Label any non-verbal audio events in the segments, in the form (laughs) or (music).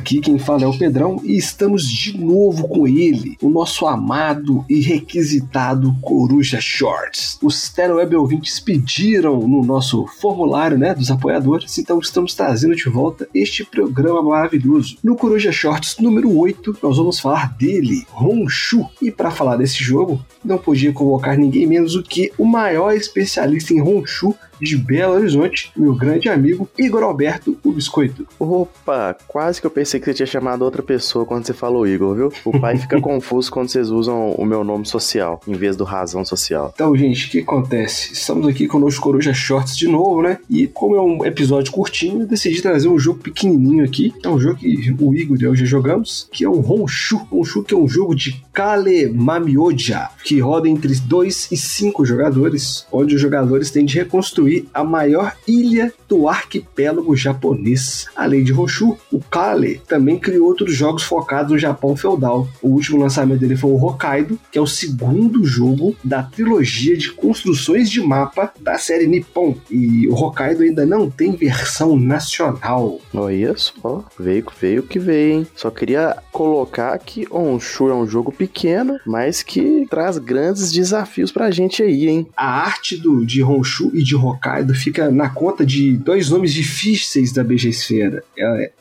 Aqui quem fala é o Pedrão e estamos de novo com ele, o nosso amado e requisitado Coruja Shorts. Os Teleweb ouvintes pediram no nosso formulário né, dos apoiadores, então estamos trazendo de volta este programa maravilhoso. No Coruja Shorts número 8, nós vamos falar dele, Honshu. E para falar desse jogo, não podia convocar ninguém menos do que o maior especialista em Honshu de Belo Horizonte, meu grande amigo Igor Alberto, o Biscoito. Opa, quase que eu pensei que você tinha chamado outra pessoa quando você falou Igor, viu? O pai fica (laughs) confuso quando vocês usam o meu nome social em vez do razão social. Então, gente, o que acontece? Estamos aqui com o Coruja Shorts de novo, né? E como é um episódio curtinho, eu decidi trazer um jogo pequenininho aqui. É um jogo que o Igor e eu já jogamos, que é o Honshu. Honshu que é um jogo de Kale Mamioja, que roda entre 2 e 5 jogadores, onde os jogadores têm de reconstruir a maior ilha do arquipélago japonês. Além de Honshu, o Kale também criou outros jogos focados no Japão feudal. O último lançamento dele foi o Hokkaido, que é o segundo jogo da trilogia de construções de mapa da série Nippon. E o Hokkaido ainda não tem versão nacional. Olha só, veio, veio que veio, hein? Só queria colocar que Honshu é um jogo pequeno, mas que traz grandes desafios pra gente aí, hein? A arte do, de Honshu e de Hokkaido Hokkaido fica na conta de dois nomes difíceis da BG Esfera. É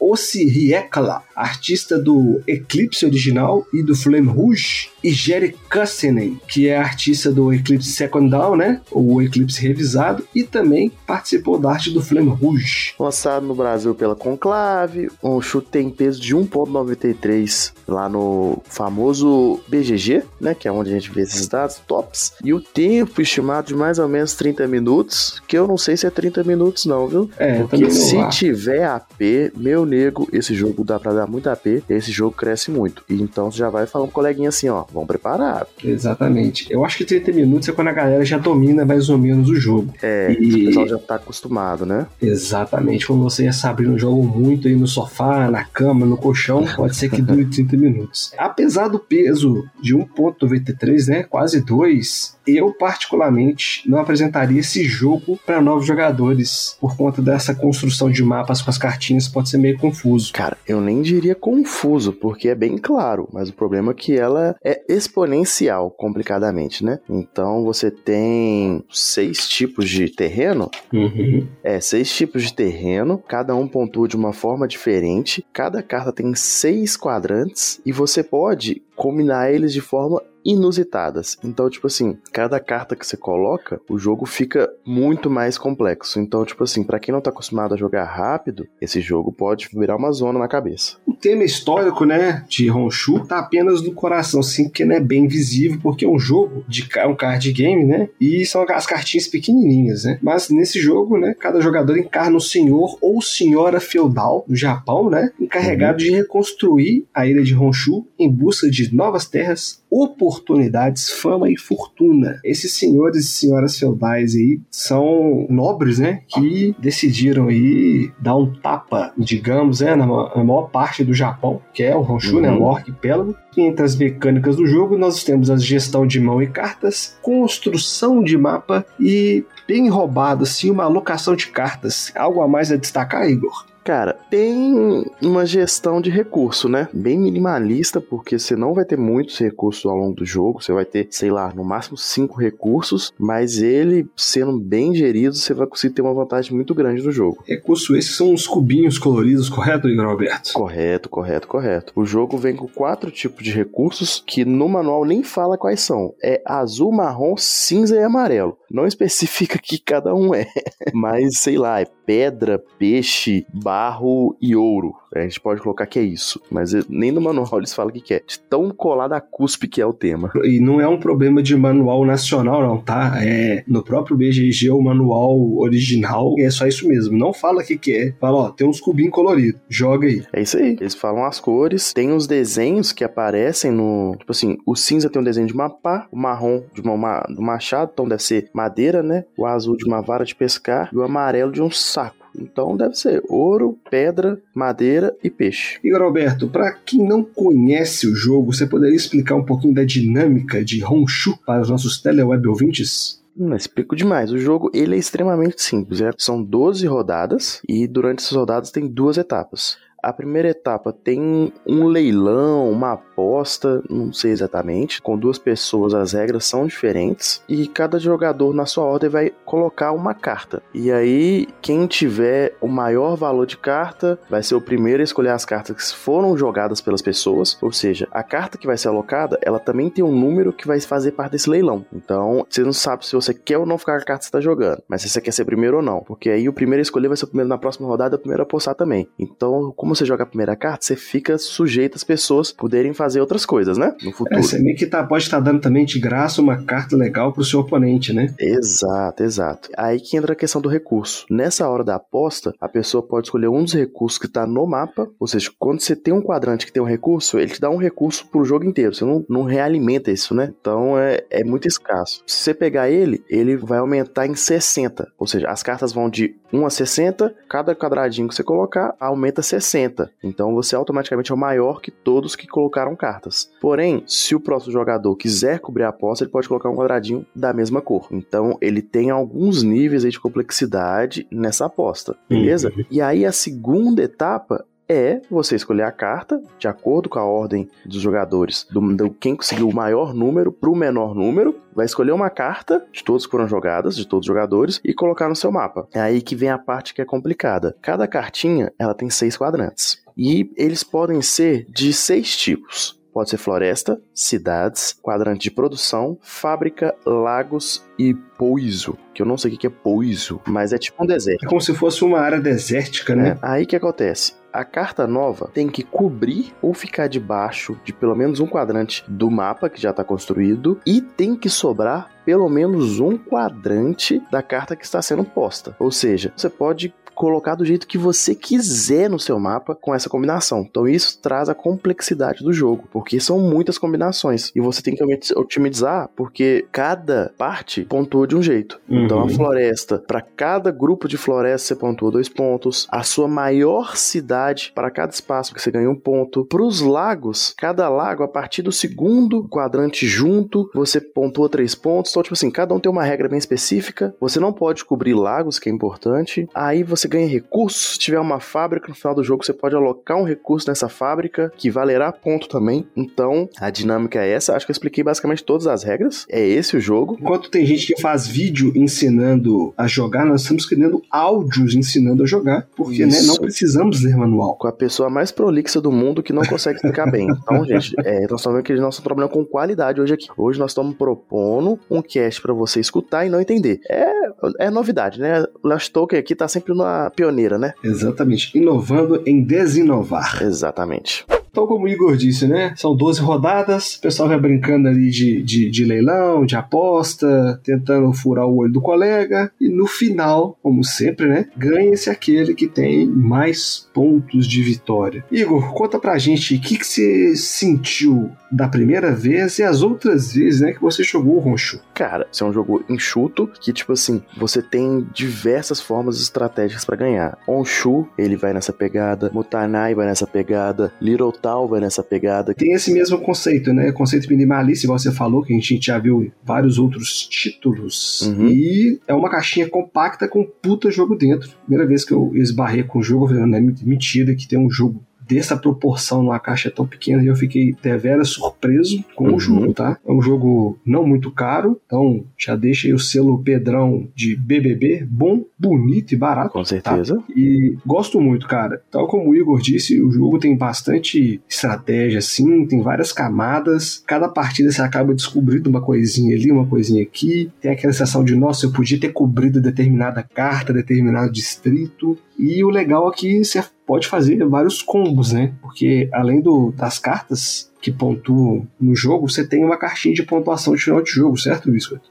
Riekala, artista do Eclipse original e do Flame Rouge, e Jerry Kussenen, que é artista do Eclipse Second Down, né? O Eclipse revisado, e também participou da arte do Flame Rouge. Lançado no Brasil pela Conclave, um chute tem peso de 1.93 lá no famoso BGG, né? Que é onde a gente vê esses dados tops. E o tempo estimado de mais ou menos 30 minutos, que eu não sei se é 30 minutos não, viu? É, Porque se tiver AP, meu nego, esse jogo dá pra dar muito AP, esse jogo cresce muito. E então já vai falar um coleguinha assim, ó, vão preparar. Exatamente. Eu acho que 30 minutos é quando a galera já domina mais ou menos o jogo. É, e... o pessoal já tá acostumado, né? Exatamente. Quando você e a Sabrina jogam muito aí no sofá, na cama, no colchão, pode ser que dure 30 minutos. Apesar do peso de 1.93, né, quase 2, eu particularmente não apresentaria esse jogo para novos jogadores por conta dessa construção de mapas com as cartinhas pode ser meio confuso. Cara, eu nem diria confuso, porque é bem claro, mas o problema é que ela é exponencial, complicadamente, né? Então você tem seis tipos de terreno. Uhum. É, seis tipos de terreno, cada um pontua de uma forma diferente. Cada carta tem seis quadrantes e você pode combinar eles de forma inusitadas. Então, tipo assim, cada carta que você coloca, o jogo fica muito mais complexo. Então, tipo assim, para quem não tá acostumado a jogar rápido, esse jogo pode virar uma zona na cabeça. O tema histórico, né, de Honshu tá apenas no coração, assim, porque não é bem visível, porque é um jogo de é um card game, né? E são as cartinhas pequenininhas, né? Mas nesse jogo, né, cada jogador encarna um senhor ou senhora feudal do Japão, né, encarregado uhum. de reconstruir a ilha de Honshu em busca de novas terras, oportunidades, fama e fortuna. Esses senhores e senhoras feudais aí são nobres, né? Que decidiram aí dar um tapa, digamos, né, na, maior parte do Japão, que é o Honshu, né, uhum. né? O arquipélago. E entre as mecânicas do jogo, nós temos a gestão de mão e cartas, construção de mapa e bem roubado, assim, uma alocação de cartas. Algo a mais a destacar, Igor? Cara, tem uma gestão de recurso, né? Bem minimalista, porque você não vai ter muitos recursos ao longo do jogo. Você vai ter, sei lá, no máximo cinco recursos, mas ele sendo bem gerido, você vai conseguir ter uma vantagem muito grande no jogo. Recurso esses são os cubinhos coloridos, correto, Igor Alberto? Correto, correto, correto. O jogo vem com quatro tipos de recursos que no manual nem fala quais são. É azul, marrom, cinza e amarelo. Não especifica que cada um é, (laughs) mas sei lá, é pedra, peixe, barro e ouro. A gente pode colocar que é isso, mas nem no manual eles falam o que, que é. De tão colado a cuspe que é o tema. E não é um problema de manual nacional, não, tá? É no próprio BGG, o manual original é só isso mesmo. Não fala o que, que é. Fala, ó, tem uns cubinhos coloridos. Joga aí. É isso aí. Eles falam as cores, tem os desenhos que aparecem no. Tipo assim, o cinza tem um desenho de mapa, o marrom de uma, do machado, então deve ser madeira, né? O azul de uma vara de pescar e o amarelo de um saco. Então deve ser ouro, pedra, madeira e peixe. Igor Alberto, para quem não conhece o jogo, você poderia explicar um pouquinho da dinâmica de Honshu para os nossos teleweb ouvintes? Hum, explico demais. O jogo ele é extremamente simples. É? São 12 rodadas e durante essas rodadas tem duas etapas. A primeira etapa tem um leilão, uma aposta, não sei exatamente. Com duas pessoas as regras são diferentes e cada jogador na sua ordem vai colocar uma carta. E aí quem tiver o maior valor de carta vai ser o primeiro a escolher as cartas que foram jogadas pelas pessoas. Ou seja, a carta que vai ser alocada, ela também tem um número que vai fazer parte desse leilão. Então você não sabe se você quer ou não ficar com a carta que você está jogando, mas se você quer ser primeiro ou não, porque aí o primeiro a escolher vai ser o primeiro na próxima rodada, o primeiro a apostar também. Então, como como você joga a primeira carta, você fica sujeito às pessoas poderem fazer outras coisas, né? No futuro. É, você meio que tá, pode estar tá dando também de graça uma carta legal pro seu oponente, né? Exato, exato. Aí que entra a questão do recurso. Nessa hora da aposta, a pessoa pode escolher um dos recursos que tá no mapa, ou seja, quando você tem um quadrante que tem um recurso, ele te dá um recurso pro jogo inteiro. Você não, não realimenta isso, né? Então é, é muito escasso. Se você pegar ele, ele vai aumentar em 60. Ou seja, as cartas vão de 1 a 60, cada quadradinho que você colocar aumenta 60. 60. Então você automaticamente é o maior que todos que colocaram cartas. Porém, se o próximo jogador quiser cobrir a aposta, ele pode colocar um quadradinho da mesma cor. Então ele tem alguns níveis de complexidade nessa aposta, beleza? Uhum. E aí a segunda etapa é você escolher a carta de acordo com a ordem dos jogadores, do, do quem conseguiu o maior número para o menor número, vai escolher uma carta de todos que foram jogadas, de todos os jogadores, e colocar no seu mapa. É aí que vem a parte que é complicada. Cada cartinha ela tem seis quadrantes. E eles podem ser de seis tipos. Pode ser floresta, cidades, quadrante de produção, fábrica, lagos e poiso. Que eu não sei o que é poiso, mas é tipo um deserto. É como se fosse uma área desértica, né? É. Aí que acontece? A carta nova tem que cobrir ou ficar debaixo de pelo menos um quadrante do mapa que já está construído e tem que sobrar pelo menos um quadrante da carta que está sendo posta. Ou seja, você pode colocar do jeito que você quiser no seu mapa com essa combinação. Então isso traz a complexidade do jogo, porque são muitas combinações e você tem que otimizar porque cada parte pontua de um jeito. Uhum. Então a uhum. floresta, para cada grupo de floresta você pontua dois pontos, a sua maior cidade para cada espaço que você ganha um ponto. Para os lagos, cada lago a partir do segundo quadrante junto você pontua três pontos. Então tipo assim, cada um tem uma regra bem específica. Você não pode cobrir lagos, que é importante. Aí você ganha recursos. Se tiver uma fábrica no final do jogo, você pode alocar um recurso nessa fábrica que valerá ponto também. Então, a dinâmica é essa. Acho que eu expliquei basicamente todas as regras. É esse o jogo. Enquanto tem gente que faz vídeo ensinando a jogar, nós estamos criando áudios ensinando a jogar, porque né, não precisamos ler manual. Com a pessoa mais prolixa do mundo que não consegue explicar bem. (laughs) Então, gente, é, nós estamos vendo que nós estamos trabalhando com qualidade hoje aqui. Hoje nós estamos propondo um cast para você escutar e não entender. É, é novidade, né? O Last Token aqui tá sempre na pioneira, né? Exatamente. Inovando em desinovar. Exatamente. Então, como o Igor disse, né? São 12 rodadas, o pessoal vai brincando ali de, de, de, leilão, de aposta, tentando furar o olho do colega, e no final, como sempre, né? Ganha-se aquele que tem mais pontos de vitória. Igor, conta pra gente o que, que você sentiu da primeira vez e as outras vezes, né, que você jogou o Roncho. Cara, isso é um jogo enxuto que, tipo assim, você tem diversas formas estratégicas para ganhar. Onshu, ele vai nessa pegada, Mutanai vai nessa pegada, Little Tal vai nessa pegada. Tem esse mesmo conceito, né? Conceito minimalista, igual você falou, que a gente já viu vários outros títulos. Uhum. E é uma caixinha compacta com puta jogo dentro. Primeira vez que eu esbarrei com o jogo, eu falei, não é mentira que tem um jogo dessa proporção numa caixa tão pequena e eu fiquei deveras surpreso com uhum. o jogo, tá? É um jogo não muito caro, então já deixa aí o selo Pedrão de BBB, bom, bonito e barato. Com certeza. Tá? E gosto muito, cara. Tal como o Igor disse, o jogo tem bastante estratégia, assim, tem várias camadas. Cada partida você acaba descobrindo uma coisinha ali, uma coisinha aqui. Tem aquela sensação de, nossa, eu podia ter cobrido determinada carta, determinado distrito. E o legal é que você pode fazer vários combos, né? Porque além do, das cartas que pontuam no jogo, você tem uma cartinha de pontuação de final de jogo, certo, Biscoito?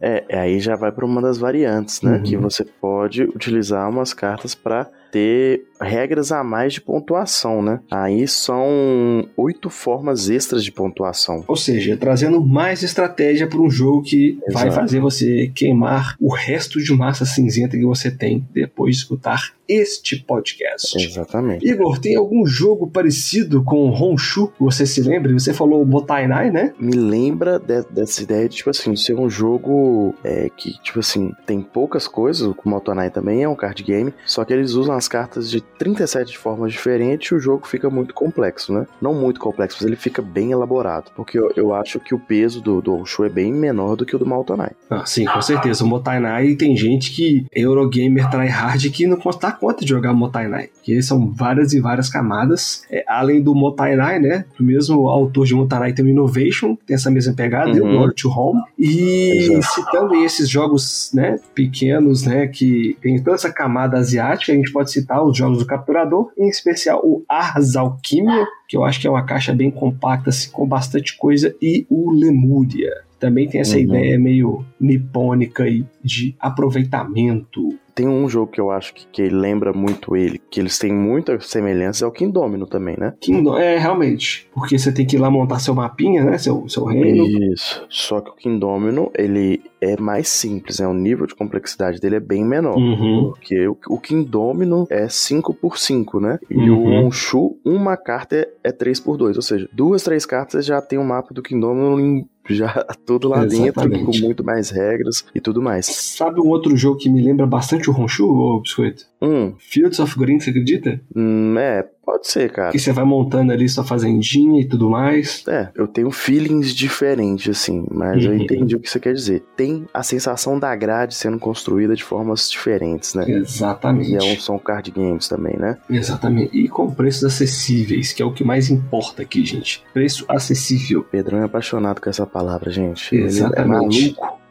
É, aí já vai para uma das variantes, né? Uhum. Que você pode utilizar umas cartas para ter regras a mais de pontuação, né? Aí são oito formas extras de pontuação. Ou seja, trazendo mais estratégia para um jogo que Exato. vai fazer você queimar o resto de massa cinzenta que você tem depois de escutar este podcast. Exatamente. Igor, tem algum jogo parecido com Honshu? Você se lembra? Você falou Botainai, né? Me lembra de, dessa ideia de, tipo assim, ser um jogo é, que, tipo assim, tem poucas coisas, o Motonai também é um card game, só que eles usam as cartas de 37 formas diferentes o jogo fica muito complexo, né? Não muito complexo, mas ele fica bem elaborado, porque eu, eu acho que o peso do, do Honshu é bem menor do que o do Motonai. Ah, sim, com certeza. O Motainai tem gente que é Eurogamer tryhard que não dá conta de jogar Motainai, que são várias e várias camadas. É, além do Motainai, né? Do mesmo autor de Motainai tem o Innovation, tem essa mesma pegada, uhum. o Lord to Home. E citando esses jogos, né, pequenos, né, que tem toda essa camada asiática, a gente pode citar os jogos do Capturador, em especial o Ars Alquimia, que eu acho que é uma caixa bem compacta, assim, com bastante coisa, e o Lemúria. Também tem essa uhum. ideia meio nipônica e de aproveitamento tem um jogo que eu acho que, que lembra muito ele, que eles têm muita semelhança, é o Kingdomino também, né? Kingdom, é, realmente. Porque você tem que ir lá montar seu mapinha, né? Seu, seu reino. Isso. Só que o Kingdomino, ele é mais simples, né? O nível de complexidade dele é bem menor. Uhum. Porque o, o Kingdomino é 5 por 5 né? E uhum. o Onshu, uma carta é, é 3 por 2 Ou seja, duas, três cartas já tem um mapa do Kingdomino em já (laughs) tudo lá Exatamente. dentro, com muito mais regras e tudo mais. Sabe um outro jogo que me lembra bastante o Honshu, ô Biscoito? Hum. Fields of Green, você acredita? Hum, é, Pode ser, cara. Que você vai montando ali sua fazendinha e tudo mais. É, eu tenho feelings diferentes, assim, mas uhum. eu entendi o que você quer dizer. Tem a sensação da grade sendo construída de formas diferentes, né? Exatamente. E é um, são card games também, né? Exatamente. E com preços acessíveis, que é o que mais importa aqui, gente. Preço acessível. Pedrão é apaixonado com essa palavra, gente. Exatamente. Ele é maluco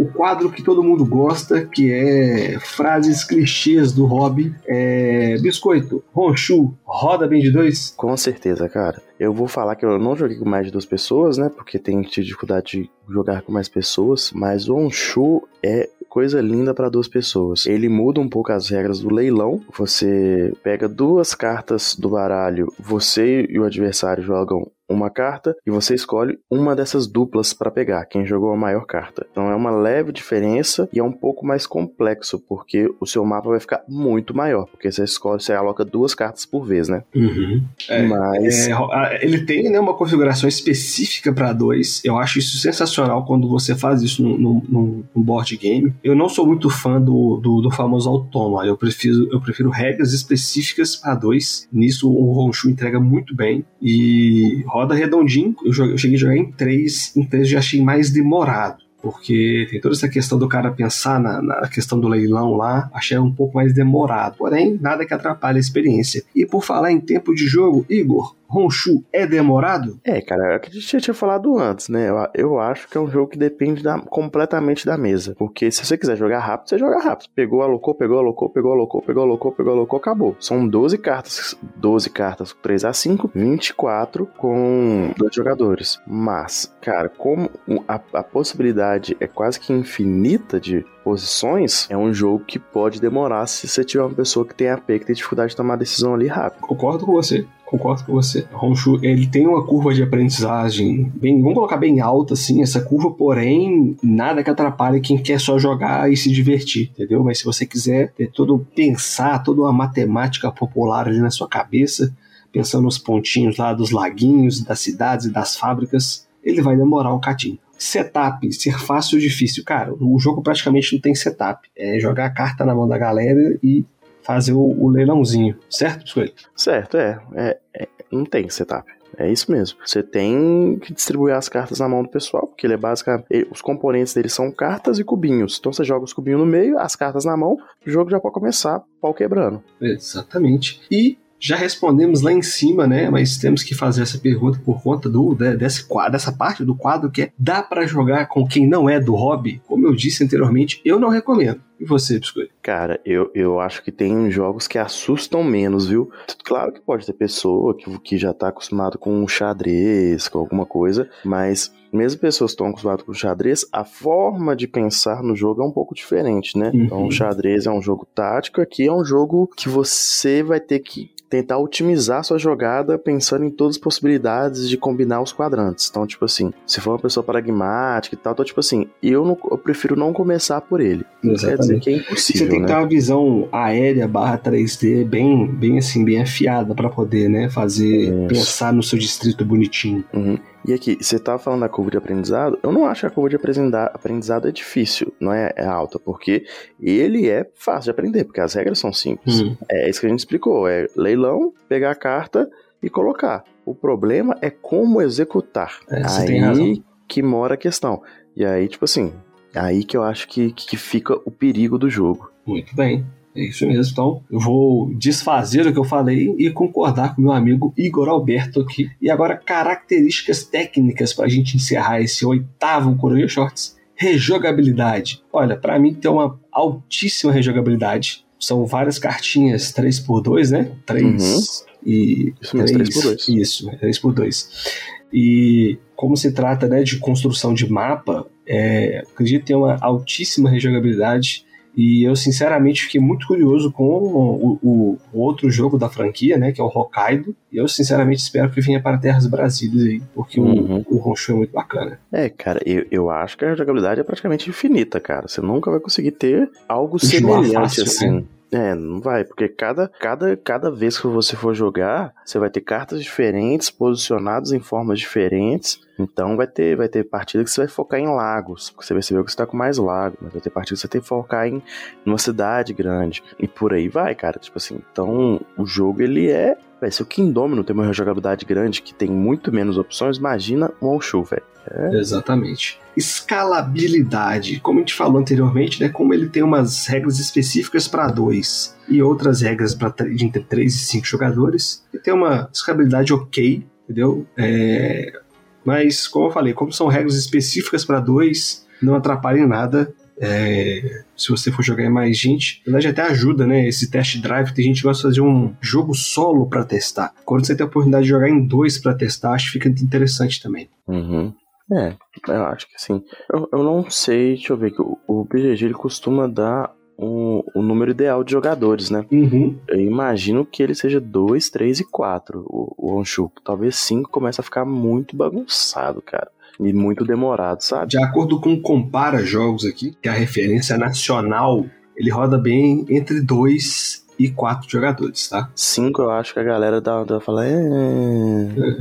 o quadro que todo mundo gosta, que é frases clichês do hobby. É... Biscoito, Honshu, roda bem de dois? Com certeza, cara. Eu vou falar que eu não joguei com mais de duas pessoas, né? Porque tenho dificuldade de jogar com mais pessoas. Mas o Honshu é coisa linda para duas pessoas. Ele muda um pouco as regras do leilão. Você pega duas cartas do baralho, você e o adversário jogam uma carta e você escolhe uma dessas duplas para pegar, quem jogou a maior carta. Então é uma leve diferença e é um pouco mais complexo, porque o seu mapa vai ficar muito maior, porque você escolhe, você aloca duas cartas por vez, né? Uhum. É, Mas é, ele tem né, uma configuração específica para dois. Eu acho isso sensacional quando você faz isso no, no, no board game. Eu não sou muito fã do, do, do famoso autônomo. Eu prefiro, eu prefiro regras específicas para dois. Nisso o Honshu entrega muito bem e roda redondinho. Eu, joguei, eu cheguei a jogar em 3, em 3 eu já achei mais demorado. Porque tem toda essa questão do cara pensar na, na, questão do leilão lá, achei um pouco mais demorado. Porém, nada que atrapalhe a experiência. E por falar em tempo de jogo, Igor, Honshu é demorado? É, cara, é que a gente já tinha falado antes, né? Eu, eu acho que é um jogo que depende da, completamente da mesa. Porque se você quiser jogar rápido, você joga rápido. Pegou, alocou, pegou, alocou, pegou, alocou, pegou, alocou, pegou, alocou, acabou. São 12 cartas, 12 cartas 3 a 5, 24 com dois jogadores. Mas, cara, como a, a possibilidade é quase que infinita de posições, é um jogo que pode demorar se você tiver uma pessoa que tem AP, que tem dificuldade de tomar decisão ali rápido. Concordo com você concordo com você. Honshu, ele tem uma curva de aprendizagem bem, vamos colocar bem alta, assim, essa curva, porém, nada que atrapalhe quem quer só jogar e se divertir, entendeu? Mas se você quiser ter todo, pensar toda uma matemática popular ali na sua cabeça, pensando nos pontinhos lá dos laguinhos, das cidades e das fábricas, ele vai demorar um catinho. Setup, ser fácil ou difícil. Cara, o jogo praticamente não tem setup. É jogar a carta na mão da galera e fazer o, o leilãozinho, certo, Biscoito? Certo, é. é, é não tem setup. É isso mesmo. Você tem que distribuir as cartas na mão do pessoal, porque ele é basicamente. Os componentes dele são cartas e cubinhos. Então você joga os cubinhos no meio, as cartas na mão, o jogo já pode começar, pau quebrando. Exatamente. E já respondemos lá em cima, né? Mas temos que fazer essa pergunta por conta do desse quadro, dessa parte do quadro que é dá para jogar com quem não é do hobby? Como eu disse anteriormente, eu não recomendo. E você, Biscoito? Cara, eu, eu acho que tem jogos que assustam menos, viu? Claro que pode ter pessoa que, que já tá acostumado com um xadrez, com alguma coisa, mas mesmo pessoas que estão acostumadas com xadrez, a forma de pensar no jogo é um pouco diferente, né? Uhum. Então, o xadrez é um jogo tático, aqui é um jogo que você vai ter que tentar otimizar sua jogada pensando em todas as possibilidades de combinar os quadrantes. Então, tipo assim, se for uma pessoa pragmática e tal, então, tipo assim, eu, não, eu prefiro não começar por ele. Exatamente. Quer dizer que é impossível. Você tem que né? ter uma visão aérea barra 3D bem, bem assim, bem afiada para poder, né, fazer, Isso. pensar no seu distrito bonitinho. Uhum. E aqui, você tá falando da curva de aprendizado, eu não acho que a curva de aprendizado é difícil, não é, é alta, porque ele é fácil de aprender, porque as regras são simples. Hum. É isso que a gente explicou, é leilão, pegar a carta e colocar. O problema é como executar. É, aí que mora a questão. E aí, tipo assim, aí que eu acho que, que fica o perigo do jogo. Muito bem. É isso mesmo. Então, eu vou desfazer o que eu falei e concordar com meu amigo Igor Alberto aqui. E agora, características técnicas para a gente encerrar esse oitavo Coruja Shorts. Rejogabilidade. Olha, para mim tem uma altíssima rejogabilidade. São várias cartinhas 3x2, né? 3 uhum. e. Isso mesmo, 3, 3x2. Isso, 3x2. E como se trata né, de construção de mapa, é, acredito que tem uma altíssima rejogabilidade e eu, sinceramente, fiquei muito curioso com o, o, o, outro jogo da franquia, né? Que é o Hokkaido. E eu, sinceramente, espero que venha para Terras Brasílias aí, porque uhum. o, o Honshu é muito bacana. É, cara, eu, eu acho que a jogabilidade é praticamente infinita, cara. Você nunca vai conseguir ter algo semelhante fácil, assim. Né? É, não vai, porque cada, cada, cada vez que você for jogar, você vai ter cartas diferentes, posicionadas em formas diferentes. Então vai ter, vai ter partida que você vai focar em lagos, porque você percebeu que você tá com mais lago, mas vai ter partida que você tem que focar em uma cidade grande. E por aí vai, cara. Tipo assim, então o jogo ele é. Véio, se o Kingdomino tem uma jogabilidade grande que tem muito menos opções, imagina um Onshu, velho. É. Exatamente. Escalabilidade. Como a gente falou anteriormente, né, como ele tem umas regras específicas para dois e outras regras para entre 3 e 5 jogadores, ele tem uma escalabilidade ok, entendeu? É, mas, como eu falei, como são regras específicas para dois, não atrapalha em nada. É, se você for jogar em mais gente, na verdade até ajuda, né? Esse test drive, tem gente que gosta de fazer um jogo solo para testar. Quando você tem a oportunidade de jogar em dois para testar, acho que fica interessante também. Uhum. É, eu acho que sim. Eu, eu não sei, deixa eu ver, que o, o BGG ele costuma dar o, o número ideal de jogadores, né? Uhum. Eu imagino que ele seja 2, 3 e 4, o, o Onshu. Talvez 5 comece a ficar muito bagunçado, cara. E muito demorado, sabe? De acordo com o Compara Jogos aqui, que é a referência nacional, ele roda bem entre 2 e quatro jogadores, tá? Cinco eu acho que a galera dá, dá fala, é...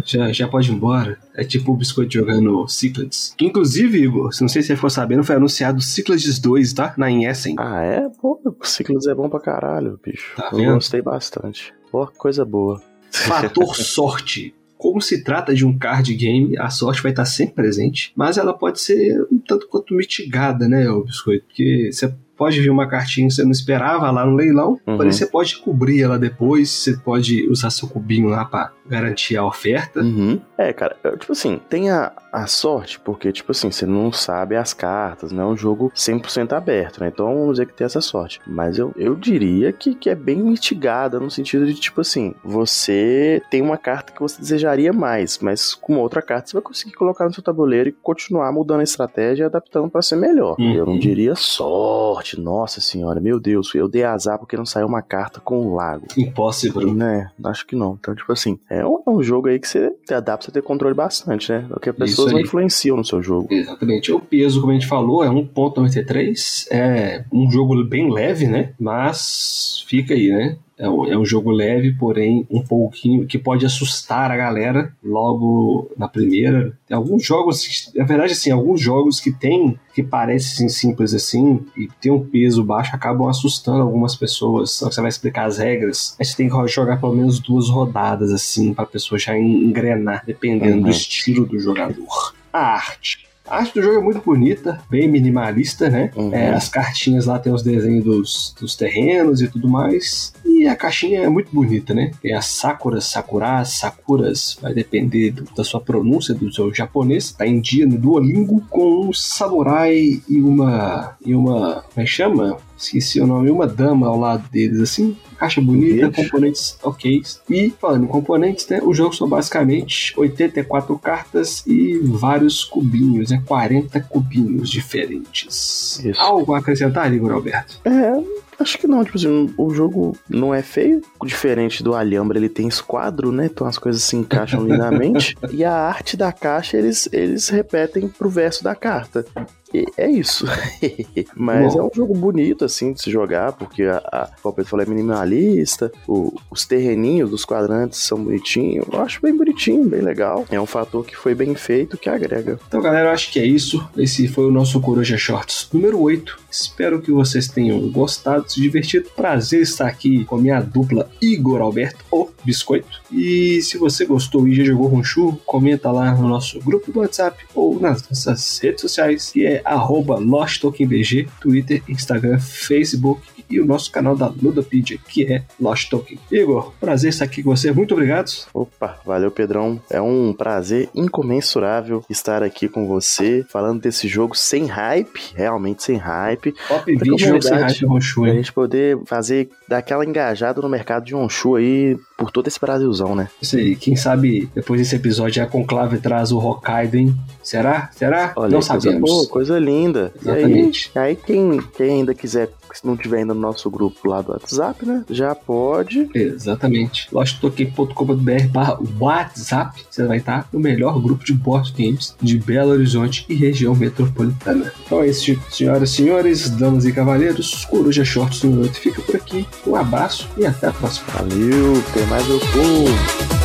Já, já pode ir embora. É tipo o Biscoito jogando Cyclades. Que inclusive, Igor, não sei se você for sabendo, foi anunciado Cyclades 2, tá? Na Essen. Ah, é? Pô, Cyclades é bom pra caralho, bicho. Tá eu gostei bastante. Pô, coisa boa. Fator (laughs) sorte. Como se trata de um card game, a sorte vai estar sempre presente, mas ela pode ser um tanto quanto mitigada, né, o Biscoito? Porque você pode vir uma cartinha que você não esperava lá no leilão, uhum. porém você pode cobrir ela depois, você pode usar seu cubinho lá para garantir a oferta. Uhum. É, cara, tipo assim, tem a, a sorte, porque, tipo assim, você não sabe as cartas, não é um jogo 100% aberto, né? Então vamos dizer que tem essa sorte. Mas eu, eu diria que, que é bem mitigada no sentido de, tipo assim, você tem uma carta que você desejaria mais, mas com outra carta você vai conseguir colocar no seu tabuleiro e continuar mudando a estratégia e adaptando para ser melhor. Uhum. Eu não diria sorte, nossa senhora, meu Deus, eu dei azar porque não saiu uma carta com o lago. Impossível. Né? Acho que não. Então, tipo assim, é um, é um jogo aí que você dá pra você ter controle bastante, né? Porque as pessoas não influenciam no seu jogo. Exatamente. O peso, como a gente falou, é 1.93. É um jogo bem leve, né? Mas fica aí, né? É um, é um, jogo leve, porém um pouquinho que pode assustar a galera logo na primeira. Tem alguns jogos, na verdade, assim, alguns jogos que tem que parecem simples assim e tem um peso baixo acabam assustando algumas pessoas. Só que você vai explicar as regras, aí você tem que jogar pelo menos duas rodadas assim para a pessoa já engrenar, dependendo uhum. do estilo do jogador. A arte. A arte do jogo é muito bonita, bem minimalista, né? Uhum. É, as cartinhas lá tem os desenhos dos, dos terrenos e tudo mais. E a caixinha é muito bonita, né? Tem as Sakuras, Sakuras, Sakuras, vai depender do, da sua pronúncia, do seu japonês. Tá em dia no Duolingo com um samurai e uma. e uma. como é que chama? Esqueci o nome, uma dama ao lado deles, assim. Caixa bonita, componentes ok. E falando em componentes, né? O jogo são basicamente 84 cartas e vários cubinhos, né? 40 cubinhos diferentes. Isso. Algo a acrescentar, Igor Alberto? É, Acho que não, tipo assim, o jogo não é feio, diferente do Alhambra, ele tem esquadro, né? Então as coisas se encaixam lindamente. (laughs) e a arte da caixa eles, eles repetem pro verso da carta. E é isso. (laughs) Mas Bom. é um jogo bonito, assim, de se jogar, porque a, a como Pedro falou, é minimalista, o, os terreninhos dos quadrantes são bonitinhos. Eu acho bem bonitinho, bem legal. É um fator que foi bem feito, que agrega. Então, galera, eu acho que é isso. Esse foi o nosso Coruja Shorts número 8. Espero que vocês tenham gostado, se divertido. Prazer estar aqui com a minha dupla Igor Alberto, o Biscoito. E se você gostou e já jogou Ronchu, comenta lá no nosso grupo do WhatsApp ou nas nossas redes sociais, que é arroba LostTokenBG, Twitter, Instagram, Facebook e o nosso canal da Ludopedia, que é Lost Token. Igor, prazer estar aqui com você, muito obrigado. Opa, valeu Pedrão. É um prazer incomensurável estar aqui com você, falando desse jogo sem hype, realmente sem hype. Top 20 jogos sem hype Honshu? Pra gente poder fazer daquela engajada no mercado de Honshu aí por todo esse Brasilzão, né? Isso aí, quem sabe depois desse episódio a Conclave traz o Hokkaido, hein? Será? Será? Olha, Não sabemos. Coisa, boa, coisa linda. Exatamente. E aí, aí quem, quem ainda quiser se não tiver ainda no nosso grupo lá do WhatsApp, né? Já pode. Exatamente. losttoken.com.br barra WhatsApp. Você vai estar no melhor grupo de board games de Belo Horizonte e região metropolitana. Então é isso, senhoras e senhores, damas e cavaleiros. Coruja Shorts no 8 fica por aqui. Um abraço e até a próxima. Valeu, tem mais o povo.